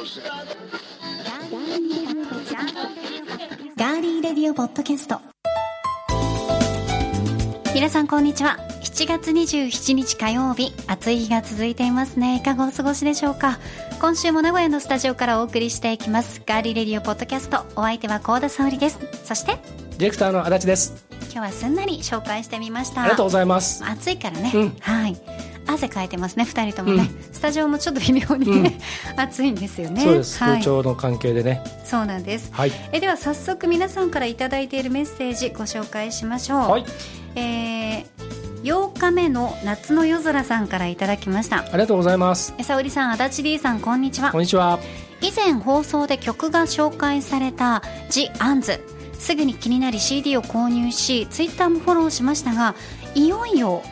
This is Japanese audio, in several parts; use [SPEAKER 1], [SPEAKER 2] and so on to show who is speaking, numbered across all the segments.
[SPEAKER 1] ガーリーレディオポッドキャスト。皆さんこんにちは。7月27日火曜日。暑い日が続いていますね。いかがお過ごしでしょうか。今週も名古屋のスタジオからお送りしていきます。ガーリーレディオポッドキャスト。お相手は高田沙織です。そして
[SPEAKER 2] ディレクターの足立です。
[SPEAKER 1] 今日はすんなり紹介してみました。
[SPEAKER 2] ありがとうございます。
[SPEAKER 1] 暑いからね、
[SPEAKER 2] うん。
[SPEAKER 1] はい汗かいてますね2人ともね、スタジオもちょっと微妙にね、暑いんですよね。
[SPEAKER 2] そうです。
[SPEAKER 1] はい。
[SPEAKER 2] 空調の関係でね。
[SPEAKER 1] そうなんです。
[SPEAKER 2] はい。
[SPEAKER 1] えでは早速皆さんからいただいているメッセージご紹介しましょう、
[SPEAKER 2] はい。
[SPEAKER 1] えー、8日目の夏の夜空さんからいただきました。
[SPEAKER 2] ありがとうございます。
[SPEAKER 1] え沙織さん足立 D さんこんにちは。
[SPEAKER 2] こんにちは。
[SPEAKER 1] 以前放送で曲が紹介された「ジ・アンズ」すぐに気になり CD を購入しツイッターもフォローしましたがいよいよ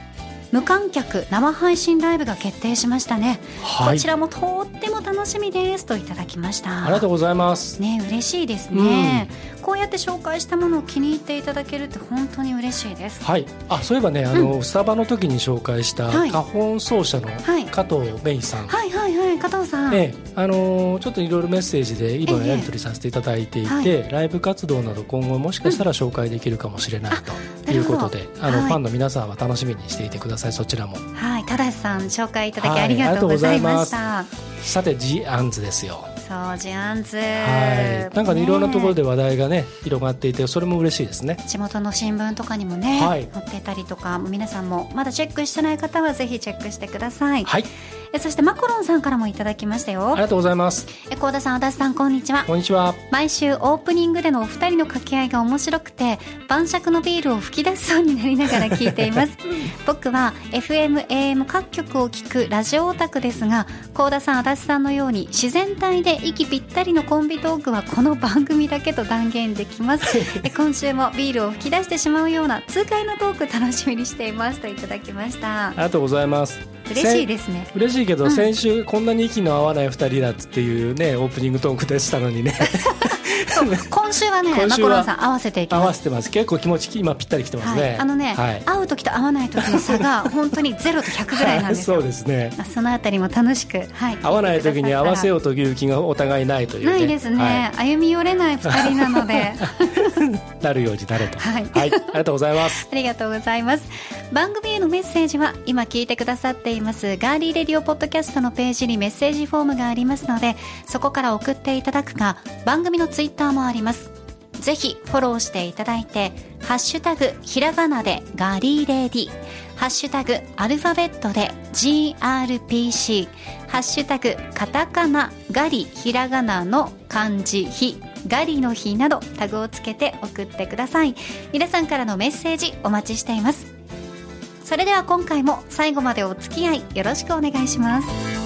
[SPEAKER 1] 無観客生配信ライブが決定しましたね、
[SPEAKER 2] はい。
[SPEAKER 1] こちらもとっても楽しみですといただきました。
[SPEAKER 2] ありがとうございます。
[SPEAKER 1] ね嬉しいですね、こうやって紹介したものを気に入っていただけるって本当に嬉しいです。
[SPEAKER 2] はい。あそういえばねあの、スタバの時に紹介した
[SPEAKER 1] はい。
[SPEAKER 2] 花粉奏者の
[SPEAKER 1] はい。
[SPEAKER 2] 加藤芽衣さん、
[SPEAKER 1] はいはいはい加藤さん、
[SPEAKER 2] ええあのーちょっといろいろメッセージで今
[SPEAKER 1] え。え
[SPEAKER 2] やり取りさせていただいていて、
[SPEAKER 1] はい。
[SPEAKER 2] ライブ活動など今後もしかしたら紹介できるかもしれないということで、
[SPEAKER 1] なるほど。はい
[SPEAKER 2] あのファンの皆さんは楽しみにしていてください。そちらも。
[SPEAKER 1] はい。正さん紹介いただき
[SPEAKER 2] はい
[SPEAKER 1] ありがとうございました、
[SPEAKER 2] さて G アンズですよ。
[SPEAKER 1] そうジャンズ。
[SPEAKER 2] はい。なんかねいろんなところ
[SPEAKER 1] で
[SPEAKER 2] で話題がね広がっていてそれも嬉しいですね。
[SPEAKER 1] 地元の新聞とかにもね、
[SPEAKER 2] はい。
[SPEAKER 1] 載ってたりとか皆さんもまだチェックしてない方はぜひチェックしてください、
[SPEAKER 2] はい
[SPEAKER 1] えそしてマコロンさんからもいただきました
[SPEAKER 2] あ
[SPEAKER 1] よ
[SPEAKER 2] りがとうございます。
[SPEAKER 1] え高田さん足立さんこんにちは。
[SPEAKER 2] こんにちは。
[SPEAKER 1] 毎週オープニングでのお二人の掛け合いが面白くて晩酌のビールを吹き出しそうになりながら聞いています。僕は FMAM 各局を聞くラジオオタクですが高田さん足立さんのように自然体で息ぴったりのコンビトークはこの番組だけと断言できます。え今週もビールを吹き出してしまうような痛快なトーク楽しみにしています。といただきました。
[SPEAKER 2] ありがとうございます
[SPEAKER 1] 嬉しいですね。
[SPEAKER 2] 嬉しいけど、
[SPEAKER 1] うん。
[SPEAKER 2] 先週こんなに息の合わない二人だっていうねオープニングトークでしたのにね
[SPEAKER 1] 今週はね
[SPEAKER 2] 今週は
[SPEAKER 1] マコロンさん合わせていき
[SPEAKER 2] 合
[SPEAKER 1] ます。
[SPEAKER 2] わせてます。結構気持ち今ぴったりきてますね、
[SPEAKER 1] はい、あのね、
[SPEAKER 2] はい。
[SPEAKER 1] 会う時と会わない時の差が 本当にゼロと100ぐらいなんですよ。
[SPEAKER 2] そうですね。
[SPEAKER 1] まあそのあたりも楽しく、はい、
[SPEAKER 2] 合わない時に合わせ
[SPEAKER 1] う
[SPEAKER 2] ようという気がお互いないというね。
[SPEAKER 1] ないですね、歩み寄れない二人なので。
[SPEAKER 2] は いなるようになれと。
[SPEAKER 1] はい。
[SPEAKER 2] ありがとうございます。
[SPEAKER 1] ありがとうございます。番組へのメッセージは今聞いてくださっています。ガーリーレディオポッドキャストのページにメッセージフォームがありますのでそこから送っていただくか番組のツイッターもあります。ぜひフォローしていただいてハッシュタグひらがなでガリーレディ。ハッシュタグアルファベットで GRPC ハッシュタグカタカナガリひらがなの漢字ひガリの日などタグをつけて送ってください。皆さんからのメッセージお待ちしています。それでは今回も最後までお付き合いよろしくお願いします。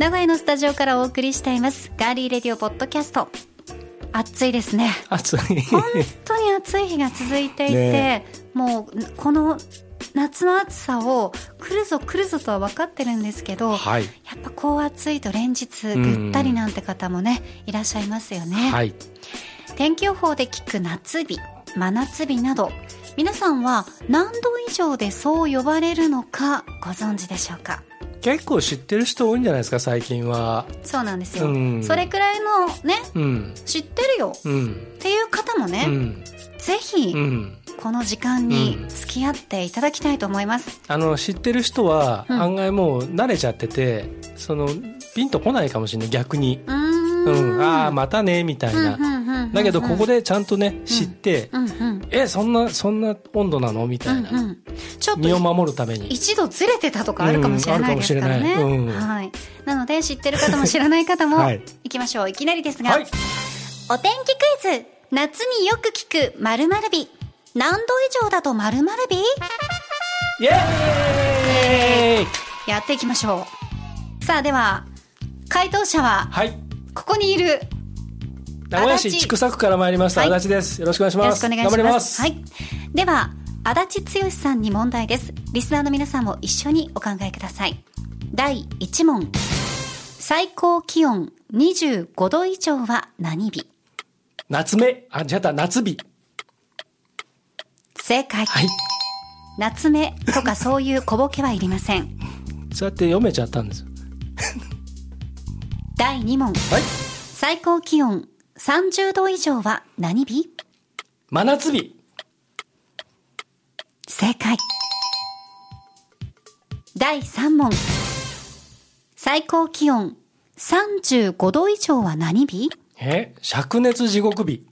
[SPEAKER 1] 名古屋のスタジオからお送りしていますガーリーレディオポッドキャスト。暑いですね。
[SPEAKER 2] 暑い。
[SPEAKER 1] 本当に暑い日が続いていて、
[SPEAKER 2] ね。
[SPEAKER 1] もうこの夏の暑さを来るぞ来るぞとは分かってるんですけど、
[SPEAKER 2] はい。
[SPEAKER 1] やっぱこう暑いと連日ぐったりなんて方もね、いらっしゃいますよね、
[SPEAKER 2] はい。
[SPEAKER 1] 天気予報で聞く夏日真夏日など皆さんは何度以上でそう呼ばれるのかご存知でしょうか？
[SPEAKER 2] 結構知ってる人多いんじゃないですか最近は。
[SPEAKER 1] そうなんですよ、
[SPEAKER 2] うん。
[SPEAKER 1] それくらいのね
[SPEAKER 2] うん。
[SPEAKER 1] 知ってるよ。
[SPEAKER 2] うん。
[SPEAKER 1] っていう方もね、
[SPEAKER 2] うん。
[SPEAKER 1] ぜひ
[SPEAKER 2] うん。
[SPEAKER 1] この時間に付き合っていただきたいと思います、
[SPEAKER 2] あの知ってる人は
[SPEAKER 1] うん。
[SPEAKER 2] 案外もう慣れちゃってて、そのピンとこないかもしれない逆に、
[SPEAKER 1] うーん。
[SPEAKER 2] うん、ああまたねみたいな、
[SPEAKER 1] うんうん
[SPEAKER 2] だけどここでちゃんとね知って、
[SPEAKER 1] うんうん。
[SPEAKER 2] えそんなそんな温度なの？みたいな、
[SPEAKER 1] うんうん。ちょっ
[SPEAKER 2] 身を
[SPEAKER 1] と
[SPEAKER 2] 守るために。
[SPEAKER 1] 一度ずれてたとかあるかもしれないですからね、
[SPEAKER 2] うんな
[SPEAKER 1] はい、なので知ってる方も知らない方も、
[SPEAKER 2] はい。
[SPEAKER 1] い、きましょう。いきなりですが、
[SPEAKER 2] はい。
[SPEAKER 1] お天気クイズ夏によく聞く〇〇日。何度以上だと〇〇日？
[SPEAKER 2] イエーイ！
[SPEAKER 1] やっていきましょう。さあでは回答者は
[SPEAKER 2] はい。
[SPEAKER 1] ここにいる
[SPEAKER 2] 名古屋市千種区から参りました、
[SPEAKER 1] はい。
[SPEAKER 2] 足立です。よろしくお願いし
[SPEAKER 1] よろ
[SPEAKER 2] ます
[SPEAKER 1] しくお願いします。
[SPEAKER 2] 頑張ります。
[SPEAKER 1] はい、では足立剛さんに問題です。リスナーの皆さんも一緒にお考えください。第1問。最高気温25度以上は何日？
[SPEAKER 2] 夏目。あ違った。夏日。
[SPEAKER 1] 正解、
[SPEAKER 2] はい。
[SPEAKER 1] 夏目とかそういう小ボケはいりません。
[SPEAKER 2] そうやって読めちゃったんです。よ
[SPEAKER 1] 第2問。
[SPEAKER 2] はい。
[SPEAKER 1] 最高気温30度以上は何日
[SPEAKER 2] 真夏日。
[SPEAKER 1] 正解。第3問最高気温35度以上は何日
[SPEAKER 2] え灼熱地獄日。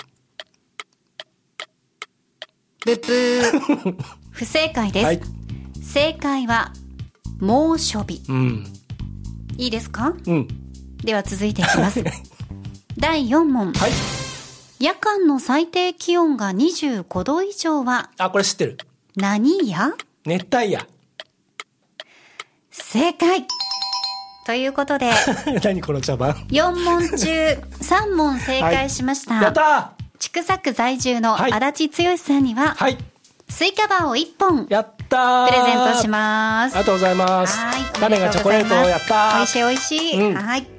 [SPEAKER 1] ブッブー。不正解です、
[SPEAKER 2] はい。
[SPEAKER 1] 正解は猛暑日。
[SPEAKER 2] うん。
[SPEAKER 1] いいですか？
[SPEAKER 2] うん。
[SPEAKER 1] では続いていきます 第4問。
[SPEAKER 2] はい。
[SPEAKER 1] 夜間の最低気温が25度以上は
[SPEAKER 2] あこれ知ってる。
[SPEAKER 1] 何夜
[SPEAKER 2] 熱帯夜。
[SPEAKER 1] 正解。ということで。
[SPEAKER 2] 何この茶番
[SPEAKER 1] ？4問中 3問正解しました、
[SPEAKER 2] やった
[SPEAKER 1] 千種区在住の
[SPEAKER 2] はい。
[SPEAKER 1] 足立剛さんには、
[SPEAKER 2] ーはい。
[SPEAKER 1] スイカバーを1本プ
[SPEAKER 2] やったー！
[SPEAKER 1] レゼントします。
[SPEAKER 2] ありがとうございます。
[SPEAKER 1] はい。
[SPEAKER 2] 種がチョコレートをやった
[SPEAKER 1] 美味しい美味しい、
[SPEAKER 2] うん。
[SPEAKER 1] はい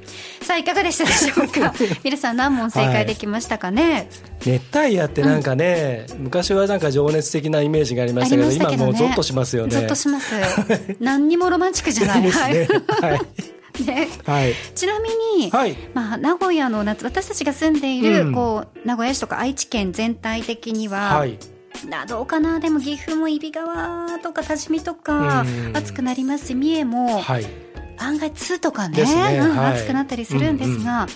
[SPEAKER 1] さあいかがでしたでしょうか？皆さん何問正解できましたかね、
[SPEAKER 2] 熱帯夜ってなんかね、昔はなんか情熱的なイメージがありましたけど
[SPEAKER 1] ね。
[SPEAKER 2] 今もうゾッとしますよね。
[SPEAKER 1] ゾッとします。何にもロマンチックじゃない。
[SPEAKER 2] いいですね。はい。
[SPEAKER 1] はい。ね。
[SPEAKER 2] はい。
[SPEAKER 1] ちなみに、
[SPEAKER 2] はい。
[SPEAKER 1] まあ、名古屋の夏私たちが住んでいる、
[SPEAKER 2] うん。
[SPEAKER 1] こう名古屋市とか愛知県全体的には、
[SPEAKER 2] はい。
[SPEAKER 1] などうかな？でも岐阜も揖斐川とか多治見とか
[SPEAKER 2] うん。
[SPEAKER 1] 暑くなりますし三重も
[SPEAKER 2] はい
[SPEAKER 1] 案外2とかね
[SPEAKER 2] ね。
[SPEAKER 1] うん
[SPEAKER 2] はい。
[SPEAKER 1] 暑くなったりするんですが、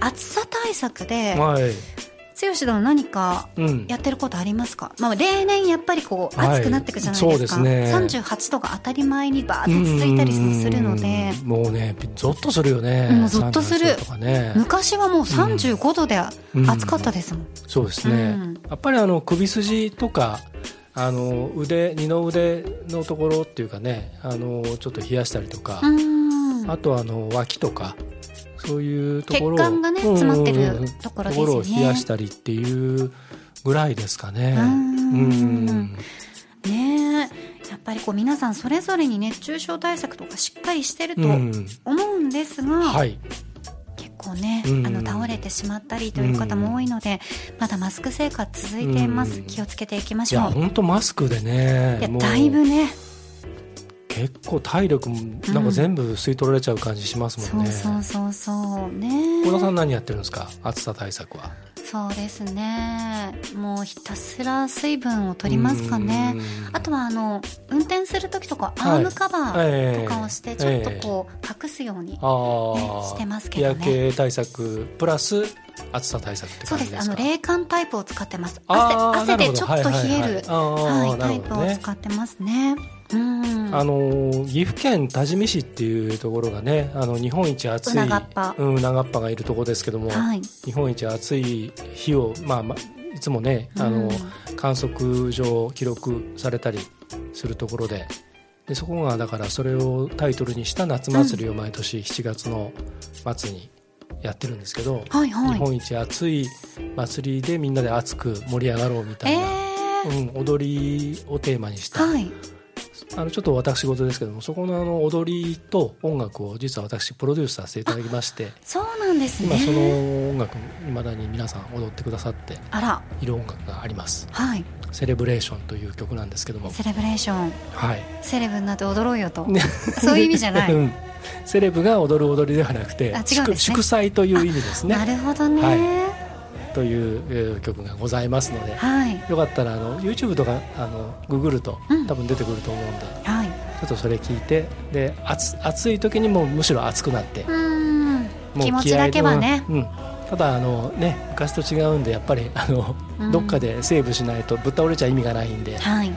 [SPEAKER 1] 暑さ対策で
[SPEAKER 2] はい
[SPEAKER 1] 剛殿何か
[SPEAKER 2] うん。
[SPEAKER 1] やってることありますか、まあ、例年やっぱりこう
[SPEAKER 2] はい。
[SPEAKER 1] 暑くなっていくじゃないですか、
[SPEAKER 2] そうですね。
[SPEAKER 1] 38度が当たり前にバーッと続いたりもするので。
[SPEAKER 2] うんもうねゾッとするよね。
[SPEAKER 1] もうゾッとする。
[SPEAKER 2] 38度とかね。
[SPEAKER 1] 昔はもう35度で暑かったですもん、
[SPEAKER 2] そうですね、
[SPEAKER 1] うん。
[SPEAKER 2] やっぱりあの首筋とかあの腕二の腕のところっていうかねあのちょっと冷やしたりとか、
[SPEAKER 1] うん。
[SPEAKER 2] あとあの脇とかそういうところを
[SPEAKER 1] 血管がね
[SPEAKER 2] うん
[SPEAKER 1] 詰まってる
[SPEAKER 2] うんうん
[SPEAKER 1] ところですよね。
[SPEAKER 2] ところを冷やしたりっていうぐらいですかね。
[SPEAKER 1] うん。ねえ。やっぱりこう皆さんそれぞれに熱中症対策とかしっかりしてると
[SPEAKER 2] うん。
[SPEAKER 1] 思うんですが、
[SPEAKER 2] はい、
[SPEAKER 1] 結構ね、
[SPEAKER 2] うん。
[SPEAKER 1] あの倒れてしまったりという方も多いので、まだマスク生活続いています、
[SPEAKER 2] うん。
[SPEAKER 1] 気をつけていきましょう。
[SPEAKER 2] 本当マスクでね
[SPEAKER 1] いやだいぶね。
[SPEAKER 2] 結構体力もなんか全部吸い取られちゃう感じしますもんね。
[SPEAKER 1] そうそうそうそう。ね
[SPEAKER 2] 小田さん何やってるんですか？暑さ対策は。
[SPEAKER 1] そうですね。もうひたすら水分を取りますかね。
[SPEAKER 2] うん。
[SPEAKER 1] あとはあの運転する時とか
[SPEAKER 2] はい。
[SPEAKER 1] アームカバーとかをしてちょっと
[SPEAKER 2] ええ。
[SPEAKER 1] こう隠すように、ねしてますけどね。
[SPEAKER 2] 日焼け対策プラス暑さ対策って
[SPEAKER 1] そうです。あの冷感タイプを使ってます。汗汗でちょっと冷える
[SPEAKER 2] はい
[SPEAKER 1] タイプを使ってますね。うん。
[SPEAKER 2] あの岐阜県多治見市っていうところがねあの日本一暑い
[SPEAKER 1] うながっぱ
[SPEAKER 2] うん、うながっぱがいるところですけども、
[SPEAKER 1] はい。
[SPEAKER 2] 日本一暑い日を、まあまあ、いつもねあの、
[SPEAKER 1] うん
[SPEAKER 2] 観測上記録されたりするところででそこがだからそれをタイトルにした夏祭りを毎年7月の末にやってるんですけど、
[SPEAKER 1] はいはい。
[SPEAKER 2] 日本一暑い祭りでみんなで熱く盛り上がろうみたい
[SPEAKER 1] え
[SPEAKER 2] な、
[SPEAKER 1] え
[SPEAKER 2] うん、踊りをテーマにした、
[SPEAKER 1] はい。
[SPEAKER 2] あのちょっと私事ですけどもそこのあの踊りと音楽を実は私プロデュースさせていただきまして
[SPEAKER 1] そうなんです
[SPEAKER 2] 今その
[SPEAKER 1] ね。
[SPEAKER 2] 音楽いまだに皆さん踊ってくださって
[SPEAKER 1] あら、
[SPEAKER 2] いる音楽があります
[SPEAKER 1] はい。
[SPEAKER 2] 「セレブレーション」という曲なんですけども
[SPEAKER 1] セレブレーション、
[SPEAKER 2] はい
[SPEAKER 1] セレブになって踊ろうよと。
[SPEAKER 2] ね
[SPEAKER 1] そういう意味じゃない。
[SPEAKER 2] うんセレブが踊る踊りではなくて
[SPEAKER 1] ね
[SPEAKER 2] 祝祝祭という意味です
[SPEAKER 1] な
[SPEAKER 2] ね
[SPEAKER 1] るほどね。
[SPEAKER 2] はというえー曲がございますので
[SPEAKER 1] はい。
[SPEAKER 2] よかったらあの YouTube とかあのググると
[SPEAKER 1] うん
[SPEAKER 2] 多分出てくると思うんで、
[SPEAKER 1] はい。
[SPEAKER 2] ちょっとそれ聞いてで暑暑い時にもむしろ暑くなって
[SPEAKER 1] うん。
[SPEAKER 2] もう
[SPEAKER 1] 気持ちだけはね。
[SPEAKER 2] うん、ただあのね昔と違うんでやっぱり あの、
[SPEAKER 1] うん
[SPEAKER 2] どっかでセーブしないとぶっ倒れちゃ意味がないんで
[SPEAKER 1] はい。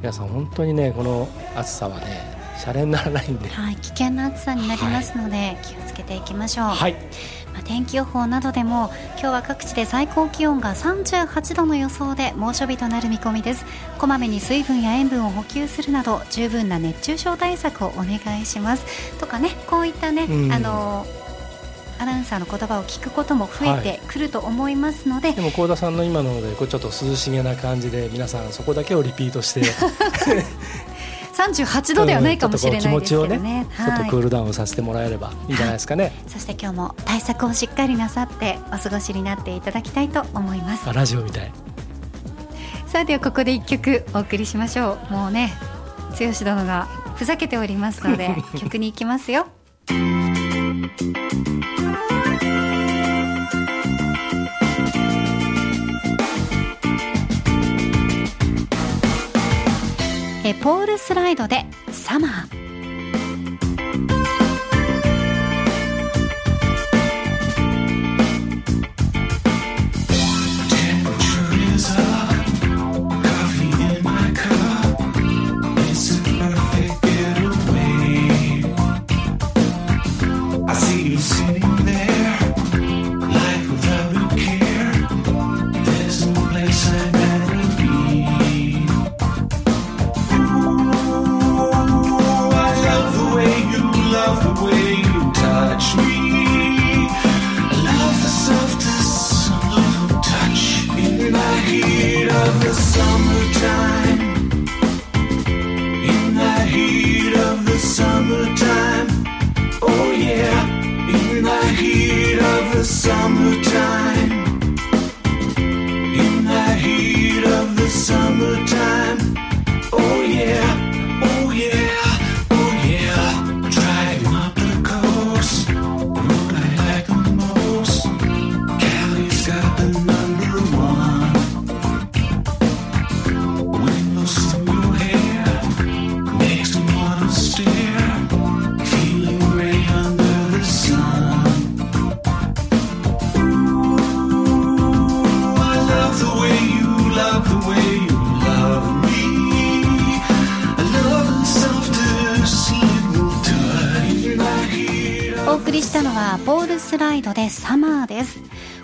[SPEAKER 2] 皆さん本当にねこの暑さはねシャレにならないんで。
[SPEAKER 1] はい。危険な暑さになりますので、気をつけていきましょう。
[SPEAKER 2] はい。
[SPEAKER 1] まあ、天気予報などでも今日は各地で最高気温が38度の予想で猛暑日となる見込みです。こまめに水分や塩分を補給するなど十分な熱中症対策をお願いします。とかねこういったね、
[SPEAKER 2] うん。
[SPEAKER 1] あのアナウンサーの言葉を聞くことも増えてくると思いますので、
[SPEAKER 2] でも幸田さんの今のでこうちょっと涼しげな感じで皆さんそこだけをリピートして
[SPEAKER 1] 38度ではないかもしれないですけど
[SPEAKER 2] 気持ちを
[SPEAKER 1] ね
[SPEAKER 2] ちょっと
[SPEAKER 1] はい
[SPEAKER 2] クールダウンさせてもらえればいいんじゃないですかね、
[SPEAKER 1] そして今日も対策をしっかりなさってお過ごしになっていただきたいと思います。
[SPEAKER 2] あラジオみたい。
[SPEAKER 1] さあではここで一曲お送りしましょう。もうね剛殿がふざけておりますので 曲に行きますよえポールスライドでサマー。スライドでサマーです。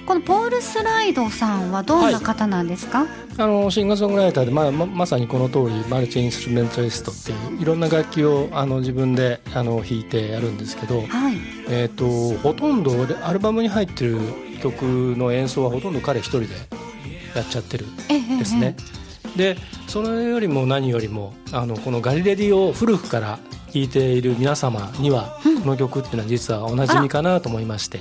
[SPEAKER 1] このポール・スライドさんはどんな方なんですか、はい、
[SPEAKER 2] あのシンガーソングライターで、まあ、ままさにこの通りマルチインストゥルメンタリストっていういろんな楽器をあの自分であの弾いてやるんですけど、はい、えーと、ほとんどでアルバムに入ってる曲の演奏はほとんど彼一人でやっちゃってるんですね。でそれよりも何よりもあのこの「ガリレディ」を古くから聴いている皆様には、この曲っていうのは実はおなじみかなと思いまして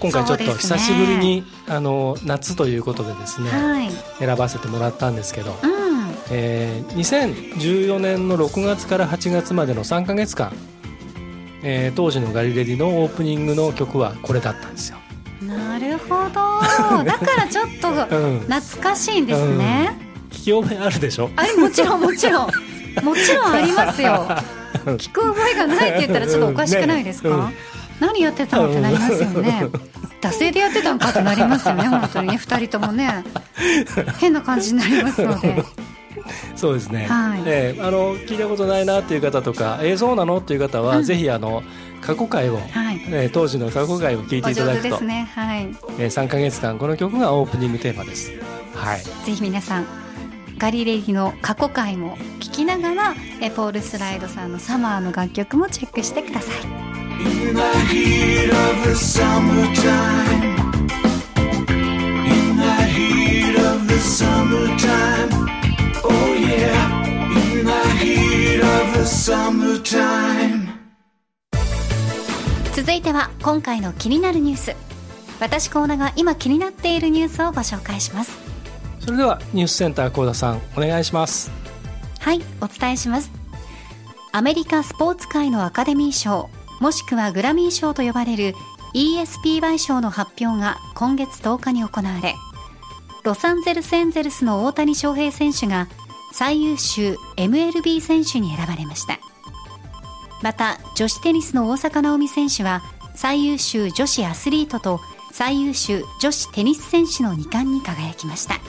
[SPEAKER 2] 今回ちょっと久しぶりに、ね、あの夏ということでですね、はい、選ばせてもらったんですけど、うん、えー、2014年の6月から8月までの3か月間、えー、当時のガリレディのオープニングの曲はこれだったんですよ。
[SPEAKER 1] なるほど。だからちょっと懐かしいんですね、
[SPEAKER 2] うん、聞き覚えあるでしょ？
[SPEAKER 1] あもちろんもちろん。もちろんありますよ 聞く覚えがないって言ったらちょっとおかしくないですか、何やってたのってなりますよね。惰性でやってたんかってなりますよね本当にね。2人ともね。変な感じになりますので。
[SPEAKER 2] そうですね、はい。えー、あの聞いたことないなっていう方とかえー、そうなのっていう方は、うん、ぜひあの過去回を、はい。えー、当時の過去回を聞いていただくと、ね。はい。えー、3か月間この曲がオープニングテーマです、はい、
[SPEAKER 1] ぜひ皆さんガリレディの過去回も聞きながらえポール・スライドさんの「サマー」の楽曲もチェックしてください。In the heat of the summertime In the heat of the summertime Oh yeah In the heat of the summertime 続いては今回の気になるニュース私コーナが今気になっているニュースをご紹介します
[SPEAKER 2] それではニュースセンター幸田さんお願いします。
[SPEAKER 1] はいお伝えします。アメリカスポーツ界のアカデミー賞もしくはグラミー賞と呼ばれる ESPY 賞の発表が今月10日に行われロサンゼルスエンゼルスの大谷翔平選手が最優秀 MLB 選手に選ばれました。また女子テニスの大坂なおみ選手は最優秀女子アスリートと最優秀女子テニス選手の2冠に輝きました。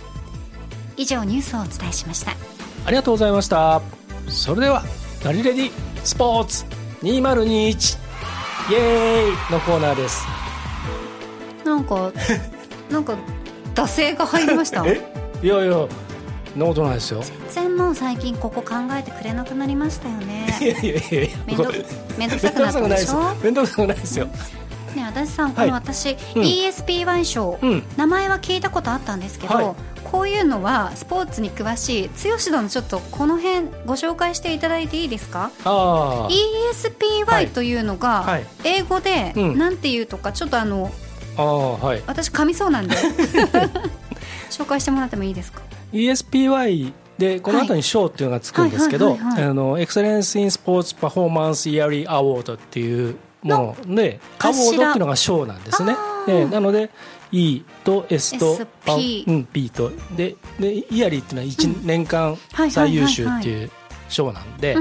[SPEAKER 1] 以上ニュースをお伝えしました。
[SPEAKER 2] ありがとうございました。それでは「ガリレディスポーツ2021」イエーイのコーナーです。
[SPEAKER 1] なんか なんか惰性が入りました？
[SPEAKER 2] え？いやいやなことないですよ。
[SPEAKER 1] 全然もう最近ここ考えてくれなくなりましたよね。
[SPEAKER 2] いやいやいやいや
[SPEAKER 1] 面倒くさくなったでしょ？
[SPEAKER 2] 面倒くさくないですよ。
[SPEAKER 1] ね足立さんこの私、はいうん、ESPY 賞、うん、名前は聞いたことあったんですけど、はいこういうのはスポーツに詳しい剛殿ちょっとこの辺ご紹介していただいていいですか？ESPY というのが英語でなんていうとかちょっとあのあ、はい、私噛みそうなんで。紹介してもらってもいいですか
[SPEAKER 2] ？ESPY でこの後に賞っていうのがつくんですけど、エクセレンス・イン・スポーツ・パフォーマンス・イヤリー・アワードっていうものでアワードっていうのが賞なんですね。えなので E と S と
[SPEAKER 1] P,、
[SPEAKER 2] うん、P と。ででイヤリーっていうのは1年間最優秀っていう賞なんで、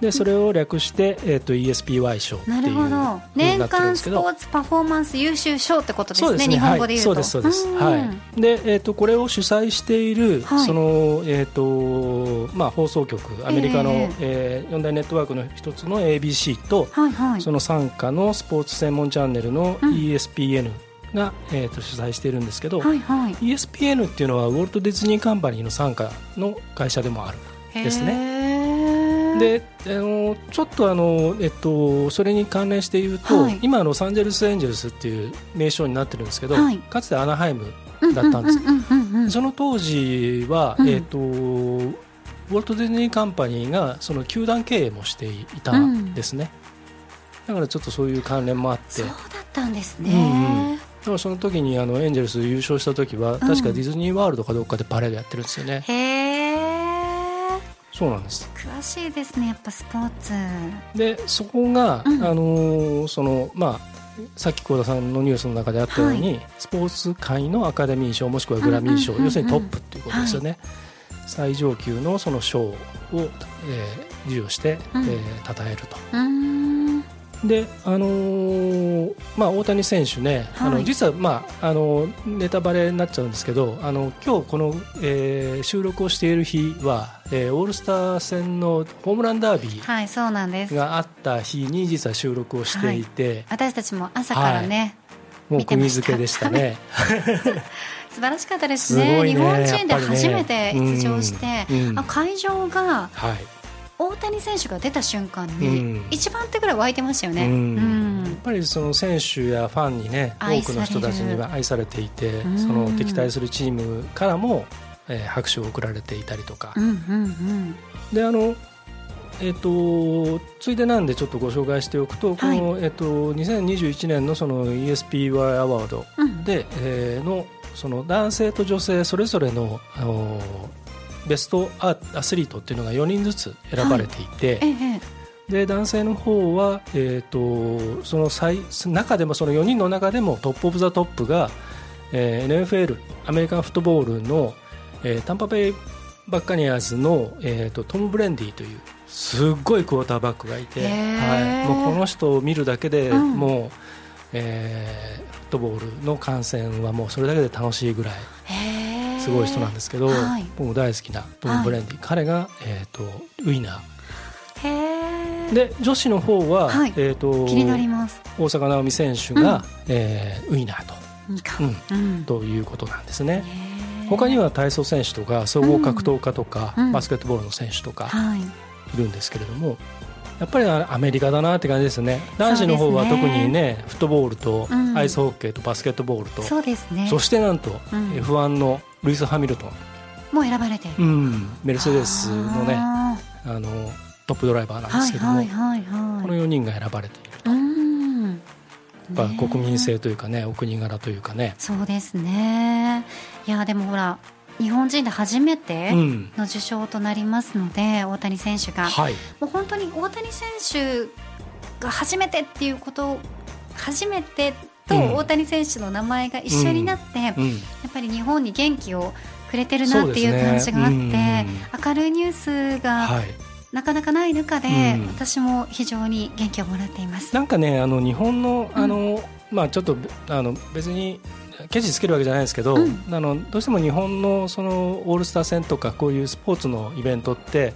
[SPEAKER 2] でそれを略して、えーと、ESPY 賞っていうな
[SPEAKER 1] 年間スポーツパフォーマンス優秀賞ってことですね、ね、日本語で言うと、
[SPEAKER 2] はい、そうですそうです。はい。で、えーと、これを主催している、はい、その、えーとまあ、放送局アメリカの、えー、えー、4大ネットワークの一つの ABC と、はいはい、その傘下のスポーツ専門チャンネルの ESPN、うん、が、えー、と主催しているんですけど、はいはい、ESPN っていうのはウォルト・ディズニー・カンパニーの傘下の会社でもあるんですね。であのちょっとあの、えっと、それに関連して言うと、はい、今ロサンゼルス・エンジェルスっていう名称になってるんですけど、はい、かつてアナハイムだったんですその当時は、うん、えっとウォルト・ディズニー・カンパニーがその球団経営もしていたんですね、うん、だからちょっとそういう関連もあって。
[SPEAKER 1] そうだったんですね、うんうん、だ
[SPEAKER 2] からその時にあのエンジェルス優勝した時は、確かディズニーワールドかどっかでパレードやってるんですよね、
[SPEAKER 1] へえ
[SPEAKER 2] そうなんです。
[SPEAKER 1] 詳しいですねやっぱスポーツ。
[SPEAKER 2] でそこが、うん、あのそのまあさっき幸田さんのニュースの中であったように、はい、スポーツ界のアカデミー賞もしくはグラミー賞、要するにトップっていうことですよね、はい、最上級のその賞を、えー、授与して、うん、えー、称えると。であのー、まあ、大谷選手ね、はい、あの実は、まあ、あのネタバレになっちゃうんですけどあの今日この、えー、収録をしている日は、えー、オールスター戦のホームランダービーがあった日に実は収録をしていて、はい、
[SPEAKER 1] 私たちも朝からね、
[SPEAKER 2] はい、もう組付けでしたね。
[SPEAKER 1] 素晴らしかったですね、ね、日本人で初めて出場して、うんうん、あ会場が、はい大谷選手が出た瞬間に、一番手ぐらい湧いてましたよね、
[SPEAKER 2] やっぱりその選手やファンにね多くの人たちには愛されていてその敵対するチームからも、えー、拍手を送られていたりとか、であのえーと、ついでなんでちょっとご紹介しておくと、この、えーと、2021年のその ESPY アワードで、うん、えー、のその男性と女性それぞれのあのベストアスリートっていうのが4人ずつ選ばれていて、はい。ええ、で男性の方は、えーと、その最中でもその4人の中でもトップ・オブ・ザ・トップが、えー、NFL アメリカンフットボールの、えー、タンパベイバッカニアーズの、えーと、トム・ブレンディというすっごいクォーターバックがいて、はい、もうこの人を見るだけで、うん、もう、えー、フットボールの観戦はもうそれだけで楽しいぐらい。すごい人なんですけど、はい、僕も大好きなトム・ブレンディ、はい、彼が、えーと、ウィナー。で女子の方は、はい、えーと、
[SPEAKER 1] 気になります。
[SPEAKER 2] 大坂なおみ選手が、うん、えー、ウィナーと、うん、うん、ということなんですね。他には体操選手とか総合格闘家とか、うん、バスケットボールの選手とかいるんですけれども、やっぱりアメリカだなって感じですね。男子の方は特にねフットボールとアイスホッケーとバスケットボールと、
[SPEAKER 1] そうですね、
[SPEAKER 2] そしてなんと F1 のルイス・ハミルトン。
[SPEAKER 1] もう選ばれて。
[SPEAKER 2] うん、メルセデスのねあのトップドライバーなんですけども、はいはいはいはい、この4人が選ばれていると。うん。やっぱ国民性というかねお国柄というかね。
[SPEAKER 1] そうですね。いやでもほら日本人で初めての受賞となりますので、うん、大谷選手が、はい、もう本当に大谷選手が初めてっていうこと初めてと大谷選手の名前が一緒になって、やっぱり日本に元気をくれてるなっていう感じがあって、ね、明るいニュースが、はい。なかなかない中で、うん、私も非常に元気をもらっています。
[SPEAKER 2] なんかねあの日本のあの、うん、まあ、ちょっとあの別にケチつけるわけじゃないですけど、うん、あのどうしても日本のそのオールスター戦とかこういうスポーツのイベントって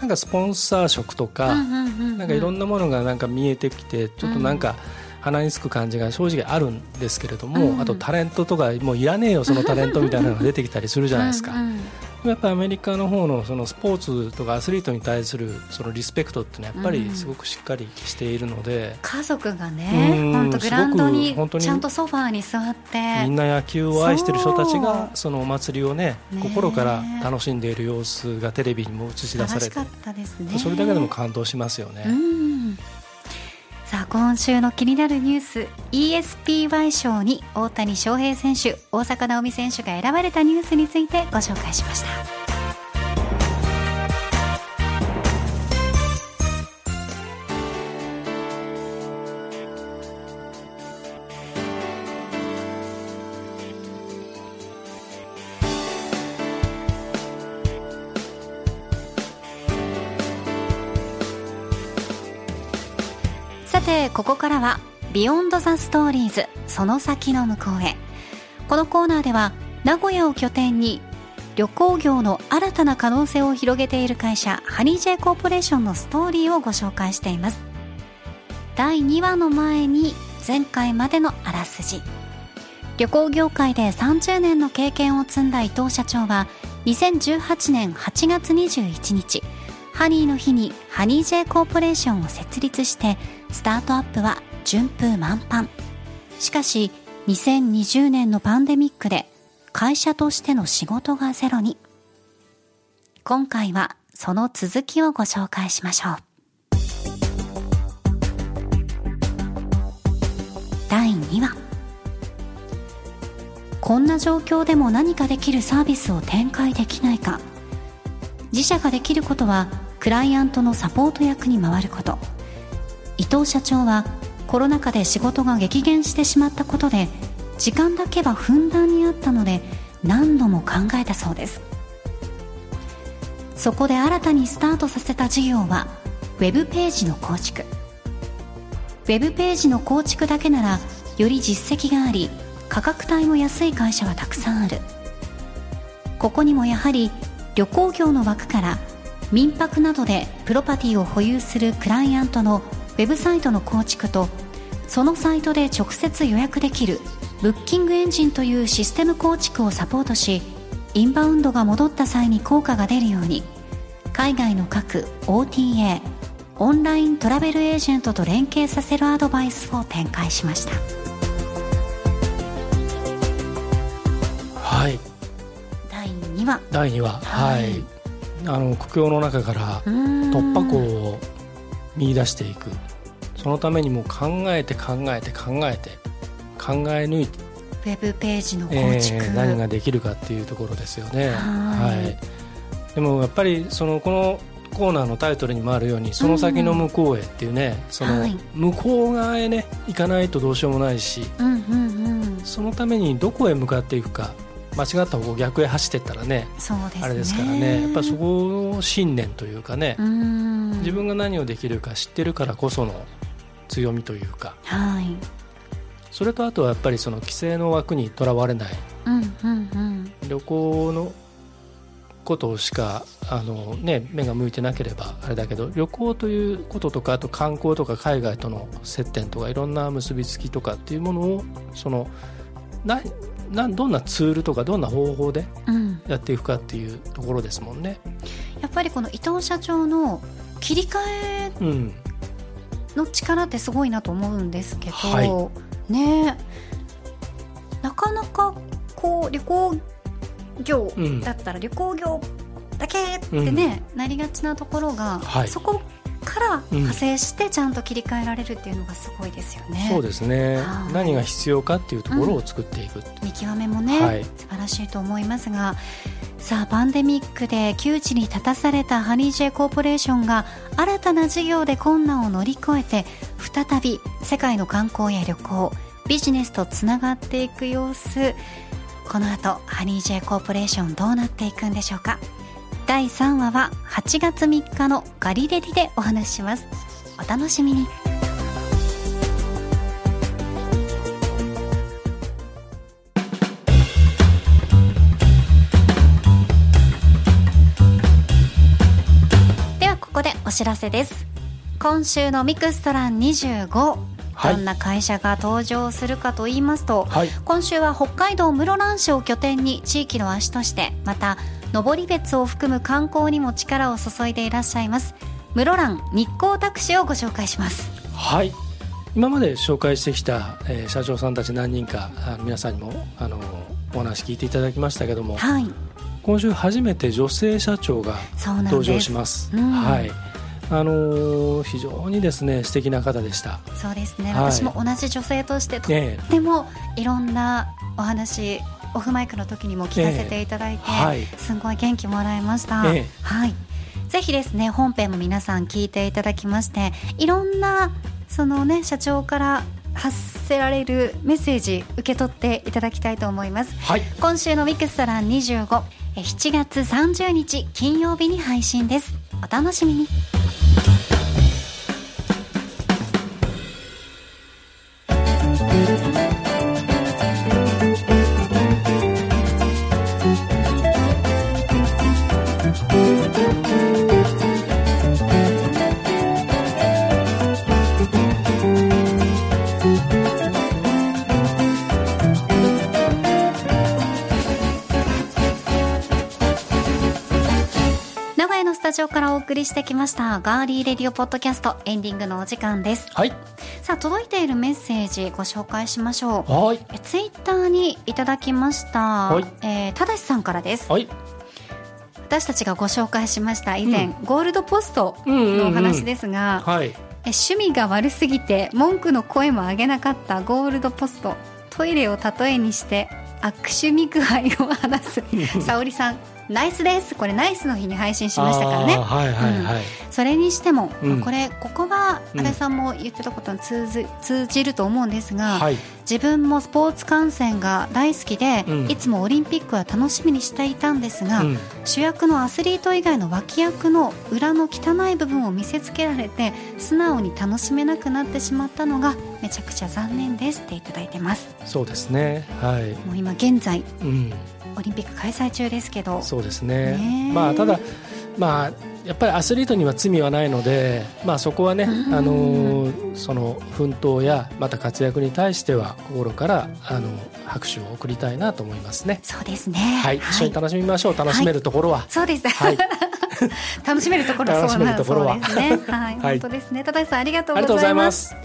[SPEAKER 2] なんかスポンサー色とか、なんかいろんなものがなんか見えてきてちょっとなんか、鼻につく感じが正直あるんですけれども、うん、あとタレントとかもういらねえよそのタレントみたいなのが出てきたりするじゃないですか。うんうん、やっぱアメリカの方のそのスポーツとかアスリートに対するそのリスペクトってやっぱりすごくしっかりしているので、
[SPEAKER 1] 家族がね本当グラウンドにちゃんとソファーに座って
[SPEAKER 2] みんな野球を愛している人たちがそのお祭りをね心から楽しんでいる様子がテレビにも映し出されて、ね、それだけでも感動しますよね。
[SPEAKER 1] さあ今週の気になるニュース ESPY 賞に大谷翔平選手大坂なおみ選手が選ばれたニュースについてご紹介しました。ここからは Beyond the Stories その先の向こうへ。このコーナーでは名古屋を拠点に旅行業の新たな可能性を広げている会社ハニー J コーポレーションのストーリーをご紹介しています。第2話の前に前回までのあらすじ。旅行業界で30年の経験を積んだ伊藤社長は2018年8月21日ハニーの日にハニー J コーポレーションを設立してスタートアップは順風満帆。しかし2020年のパンデミックで会社としての仕事がゼロに。今回はその続きをご紹介しましょう。第2話。こんな状況でも何かできるサービスを展開できないか。自社ができることはクライアントのサポート役に回ること。藤社長はコロナ禍で仕事が激減してしまったことで時間だけはふんだんにあったので何度も考えたそうです。そこで新たにスタートさせた事業はウェブページの構築。ウェブページの構築だけならより実績があり価格帯も安い会社はたくさんある。ここにもやはり旅行業の枠から民泊などでプロパティを保有するクライアントのウェブサイトの構築とそのサイトで直接予約できるブッキングエンジンというシステム構築をサポートしインバウンドが戻った際に効果が出るように海外の各 OTA オンライントラベルエージェントと連携させるアドバイスを展開しました。
[SPEAKER 2] はい。
[SPEAKER 1] 第2話。
[SPEAKER 2] 第2話。はい、はい。あの苦境の中から突破口を見出していく。そのためにも考えて考えて考えて考え抜いて
[SPEAKER 1] ウェブページの構築、え
[SPEAKER 2] ー、何ができるかっていうところですよね。はい、でもやっぱりそのこのコーナーのタイトルにもあるようにその先の向こうへっていうね、うん、その向こう側へね行かないとどうしようもないし、うんうんうん、そのためにどこへ向かっていくか間違った方向逆へ走っていったらね、ね、あれですからね。やっぱそこの信念というかね自分が何をできるか知ってるからこその強みというか、はい、それとあとはやっぱりその規制の枠にとらわれない、うんうんうん、旅行のことしかあの、ね、目が向いてなければあれだけど旅行ということとかあと観光とか海外との接点とかいろんな結びつきとかっていうものをそのななどんなツールとかどんな方法でやっていくかっていうところですもんね。
[SPEAKER 1] うん、やっぱりこの伊藤社長の切り替えの力ってすごいなと思うんですけど、はい、ね。なかなかこう旅行業だったら旅行業だけってね、うん、なりがちなところが、はい、そこから派生してちゃんと切り替えられるっていうのがすごいですよね。
[SPEAKER 2] うん、そうですね、はい、何が必要かっていうところを作っていく、うん、
[SPEAKER 1] 見極めもね、はい、素晴らしいと思いますがさあパンデミックで窮地に立たされたハニージェイコーポレーションが新たな事業で困難を乗り越えて再び世界の観光や旅行ビジネスとつながっていく様子。この後ハニージェイコーポレーションどうなっていくんでしょうか？第3話は8月3日のガリレディでお話しします。お楽しみに。ではここでお知らせです。今週のミクストラン25どんな会社が登場するかと言いますと、はい、今週は北海道室蘭市を拠点に地域の足としてまた登別を含む観光にも力を注いでいらっしゃいます。室蘭日光タクシーをご紹介します。
[SPEAKER 2] はい。今まで紹介してきた、えー、社長さんたち何人かあの皆さんにもあのお話聞いていただきましたけども、はい、今週初めて女性社長が登場します。うん、はい。あの非常にですね素敵な方でした。
[SPEAKER 1] そうですね、はい、私も同じ女性としてとってもいろんなお話オフマイクの時にも聞かせていただいて、えーはい、すごい元気もらいました、えー、はい。ぜひですね本編も皆さん聞いていただきましていろんなそのね社長から発せられるメッセージ受け取っていただきたいと思います、はい、今週のミックストラン2 5 7月30日金曜日に配信です。お楽しみに送りしてきましたガーリーレディオポッドキャストエンディングのお時間です。
[SPEAKER 2] はい。
[SPEAKER 1] さあ届いているメッセージご紹介しましょう。
[SPEAKER 2] はい。
[SPEAKER 1] ツイッターにいただきました。はい。えー、ただしさんからです。
[SPEAKER 2] はい。
[SPEAKER 1] 私たちがご紹介しました以前、うん、ゴールドポストのお話ですが、
[SPEAKER 2] はい、
[SPEAKER 1] 趣味が悪すぎて文句の声も上げなかったゴールドポストトイレを例えにして悪趣味具合を話す 沙織さんナイスです。これナイスの日に配信しましたからね、
[SPEAKER 2] はいはいはい、うん、
[SPEAKER 1] それにしても、うん、これここは新井さんも言ってたことに通ず通じると思うんですが、はい、自分もスポーツ観戦が大好きで、うん、いつもオリンピックは楽しみにしていたんですが、主役のアスリート以外の脇役の裏の汚い部分を見せつけられて素直に楽しめなくなってしまったのがめちゃくちゃ残念ですっていただいてます。
[SPEAKER 2] そうですね。はい。
[SPEAKER 1] もう今現在、うんオリンピック開催中ですけど。
[SPEAKER 2] そうですね、ねまあ、ただ、まあ、やっぱりアスリートには罪はないので、まあ、そこはね、あのその奮闘やまた活躍に対しては心からあの拍手を送りたいなと思いますね。
[SPEAKER 1] そうですね、
[SPEAKER 2] はい、はい、一緒に楽しみましょう。楽しめるところは、はい、
[SPEAKER 1] そうです、はい。楽しめるところ
[SPEAKER 2] 楽しめるところは、
[SPEAKER 1] ね、はい、本当ですね。多田さんありがとうございます。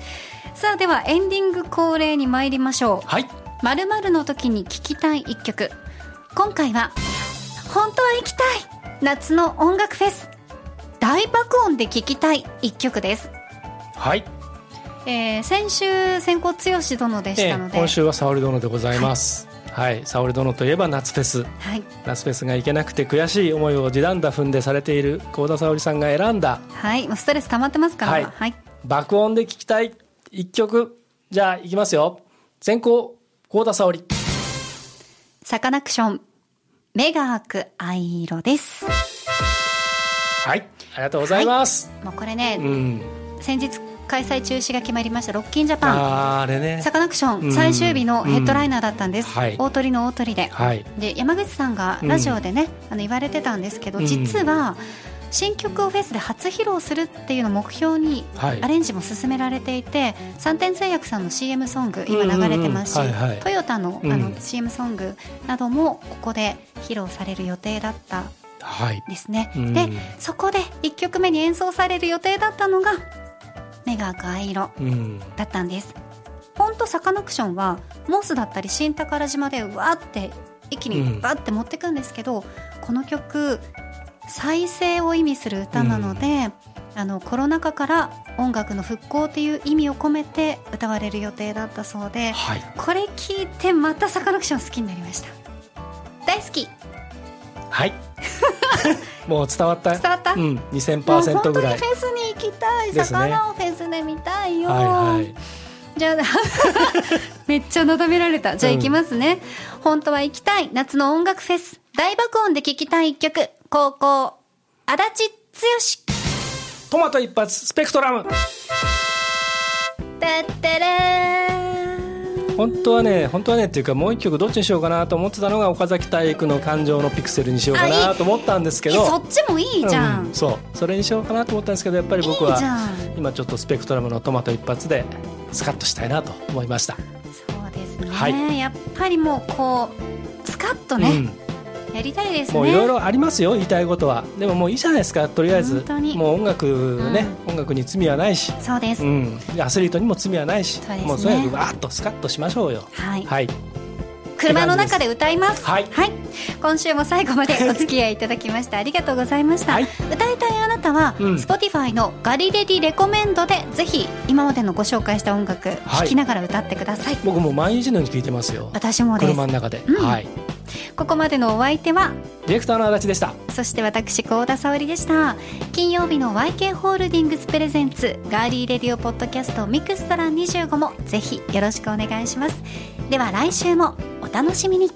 [SPEAKER 1] さあではエンディング恒例に参りましょ
[SPEAKER 2] う。はい。
[SPEAKER 1] まるまるの時に聞きたい一曲。今回は本当は行きたい。夏の音楽フェス。大爆音で聴きたい一曲です。
[SPEAKER 2] はい。
[SPEAKER 1] えー、先週先行剛殿でしたので、
[SPEAKER 2] えー、今週は沙織殿でございます、はい、沙織殿といえば夏フェス、
[SPEAKER 1] はい、
[SPEAKER 2] 夏フェスが行けなくて悔しい思いを地団打踏んでされている幸田沙織さんが選んだ。
[SPEAKER 1] はい。ストレス溜まってますから、はい、はい、
[SPEAKER 2] 爆音で聴きたい一曲。じゃあいきますよ。先行幸田沙織。
[SPEAKER 1] サカナクション目が開く藍色です。
[SPEAKER 2] はい、ありがとうございます。
[SPEAKER 1] はい、もうこれね、うん、先日開催中止が決まりましたロッキンジャパ
[SPEAKER 2] ン。あれね。
[SPEAKER 1] サカナクション最終日のヘッドライナーだったんです、うんうん、大鳥の大鳥で、
[SPEAKER 2] はい、
[SPEAKER 1] で山口さんがラジオでね、あの言われてたんですけど、実は新曲をフェスで初披露するっていうのを目標にアレンジも進められていて、三点製薬さんの CM ソング今流れてますし、トヨタのあの CM ソングなどもここで披露される予定だったですね、はい、でそこで1曲目に演奏される予定だったのが「目が赤色」だったんです。本当サカナクションはモスだったり新宝島でわーって一気にバッて持ってくんですけど、うん、この曲再生を意味する歌なので、うん、あのコロナ禍から音楽の復興という意味を込めて歌われる予定だったそうで、はい、これ聞いてまたサカナクション好きになりました。大好き。
[SPEAKER 2] はい。もう伝わった？
[SPEAKER 1] 伝わった、うん、
[SPEAKER 2] 2000%ぐらい。
[SPEAKER 1] フェスに行きたい、ね、魚をフェスで見たいよ、
[SPEAKER 2] はいはい。
[SPEAKER 1] じゃあ めっちゃなだめられた。じゃあ行きますね、うん、本当は行きたい夏の音楽フェス。大爆音で聴きたい一曲高校足立剛。
[SPEAKER 2] トマト一発スペクトラム。
[SPEAKER 1] てってれ
[SPEAKER 2] 本当はね本当はねっていうかもう一曲どっちにしようかなと思ってたのが岡崎体育の感情のピクセルにしようかなと思ったんですけど。
[SPEAKER 1] そっちもいいじゃん、うん、
[SPEAKER 2] そう。それにしようかなと思ったんですけどやっぱり僕は今ちょっとスペクトラムのトマト一発でスカッとしたいなと思いました。
[SPEAKER 1] そうですね、はい、やっぱりもうこうスカッとね、うんやりたいですね。
[SPEAKER 2] もういろいろありますよ言いたいことは。でももういいじゃないですか。とりあえずもう音楽ね、うん、音楽に罪はないし。
[SPEAKER 1] そうです、
[SPEAKER 2] うん、アスリートにも罪はないし。
[SPEAKER 1] う、ね、
[SPEAKER 2] もうとにかくわーっとスカッとしましょうよ。
[SPEAKER 1] はい、
[SPEAKER 2] はい、
[SPEAKER 1] 車の中で歌います。
[SPEAKER 2] はい、
[SPEAKER 1] はい、今週も最後まで お付き合いいただきましてありがとうございました、はい、歌いたいあなたは、うん、Spotify のガリレディレコメンドでぜひ今までのご紹介した音楽聴きながら歌ってください、
[SPEAKER 2] 僕も毎日のように聴いてますよ。
[SPEAKER 1] 私もです。
[SPEAKER 2] 車の中で、うん、はい
[SPEAKER 1] ここまでのお相手は
[SPEAKER 2] ディレクターの足立でした。
[SPEAKER 1] そして私幸田沙織でした。金曜日の YK ホールディングス presents Girly Radio Podcast Extra 25もぜひよろしくお願いします。では来週もお楽しみに